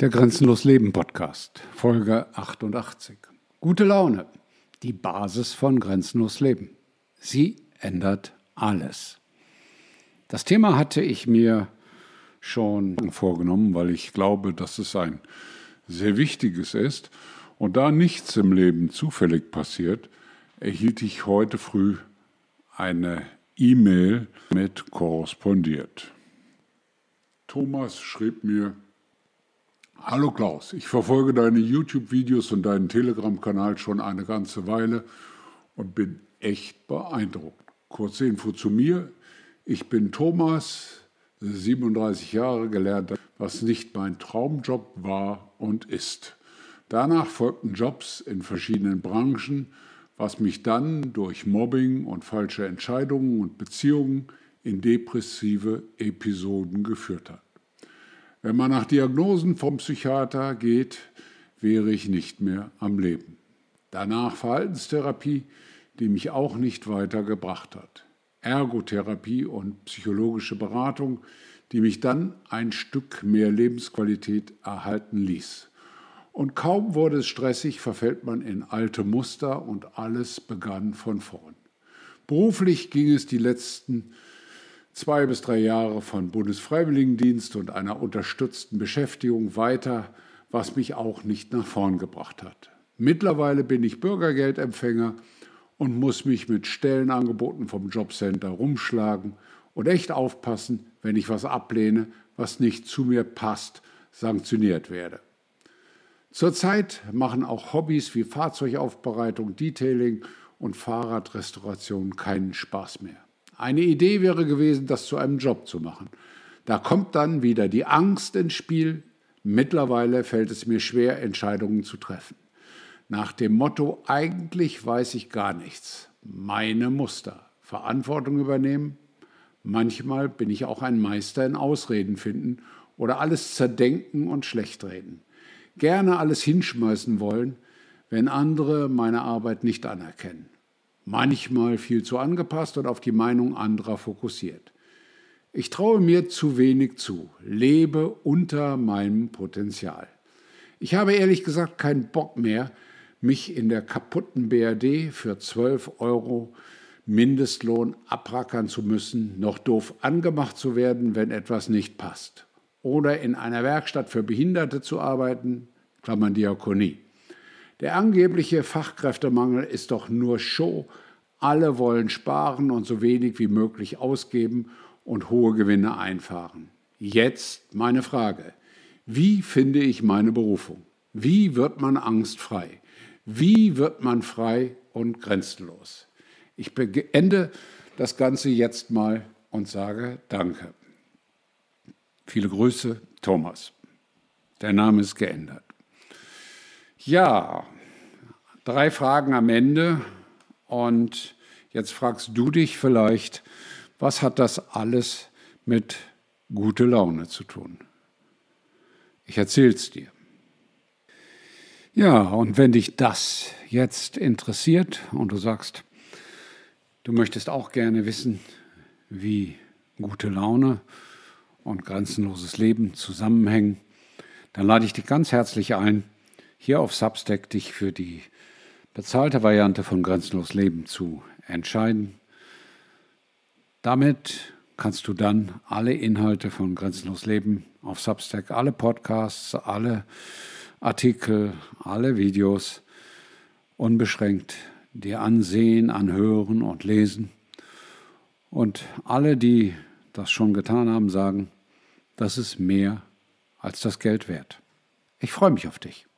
Der Grenzenlos Leben Podcast, Folge 88. Gute Laune, die Basis von Grenzenlos Leben. Sie ändert alles. Das Thema hatte ich mir schon vorgenommen, weil ich glaube, dass es ein sehr wichtiges ist. Und da nichts im Leben zufällig passiert, erhielt ich heute früh eine E-Mail mit korrespondiert. Thomas schrieb mir, Hallo Klaus, ich verfolge deine YouTube-Videos und deinen Telegram-Kanal schon eine ganze Weile und bin echt beeindruckt. Kurze Info zu mir. Ich bin Thomas, 37 Jahre gelernt, was nicht mein Traumjob war und ist. Danach folgten Jobs in verschiedenen Branchen, was mich dann durch Mobbing und falsche Entscheidungen und Beziehungen in depressive Episoden geführt hat. Wenn man nach Diagnosen vom Psychiater geht, wäre ich nicht mehr am Leben. Danach Verhaltenstherapie, die mich auch nicht weitergebracht hat. Ergotherapie und psychologische Beratung, die mich dann ein Stück mehr Lebensqualität erhalten ließ. Und kaum wurde es stressig, verfällt man in alte Muster und alles begann von vorn. Beruflich ging es die letzten zwei bis drei Jahre von Bundesfreiwilligendienst und einer unterstützten Beschäftigung weiter, was mich auch nicht nach vorn gebracht hat. Mittlerweile bin ich Bürgergeldempfänger und muss mich mit Stellenangeboten vom Jobcenter rumschlagen und echt aufpassen, wenn ich was ablehne, was nicht zu mir passt, sanktioniert werde. Zurzeit machen auch Hobbys wie Fahrzeugaufbereitung, Detailing und Fahrradrestauration keinen Spaß mehr. Eine Idee wäre gewesen, das zu einem Job zu machen. Da kommt dann wieder die Angst ins Spiel. Mittlerweile fällt es mir schwer, Entscheidungen zu treffen. Nach dem Motto, eigentlich weiß ich gar nichts. Meine Muster. Verantwortung übernehmen. Manchmal bin ich auch ein Meister in Ausreden finden oder alles zerdenken und schlechtreden. Gerne alles hinschmeißen wollen, wenn andere meine Arbeit nicht anerkennen manchmal viel zu angepasst und auf die Meinung anderer fokussiert. Ich traue mir zu wenig zu, lebe unter meinem Potenzial. Ich habe ehrlich gesagt keinen Bock mehr, mich in der kaputten BRD für 12 Euro Mindestlohn abrackern zu müssen, noch doof angemacht zu werden, wenn etwas nicht passt. Oder in einer Werkstatt für Behinderte zu arbeiten, Klammern Diakonie. Der angebliche Fachkräftemangel ist doch nur Show. Alle wollen sparen und so wenig wie möglich ausgeben und hohe Gewinne einfahren. Jetzt meine Frage. Wie finde ich meine Berufung? Wie wird man angstfrei? Wie wird man frei und grenzenlos? Ich beende das Ganze jetzt mal und sage Danke. Viele Grüße, Thomas. Der Name ist geändert. Ja, drei Fragen am Ende. Und jetzt fragst du dich vielleicht, was hat das alles mit gute Laune zu tun? Ich erzähl's dir. Ja, und wenn dich das jetzt interessiert und du sagst, du möchtest auch gerne wissen, wie gute Laune und grenzenloses Leben zusammenhängen, dann lade ich dich ganz herzlich ein, hier auf Substack dich für die bezahlte Variante von Grenzenlos Leben zu entscheiden. Damit kannst du dann alle Inhalte von Grenzenlos Leben auf Substack, alle Podcasts, alle Artikel, alle Videos unbeschränkt dir ansehen, anhören und lesen. Und alle, die das schon getan haben, sagen, das ist mehr als das Geld wert. Ich freue mich auf dich.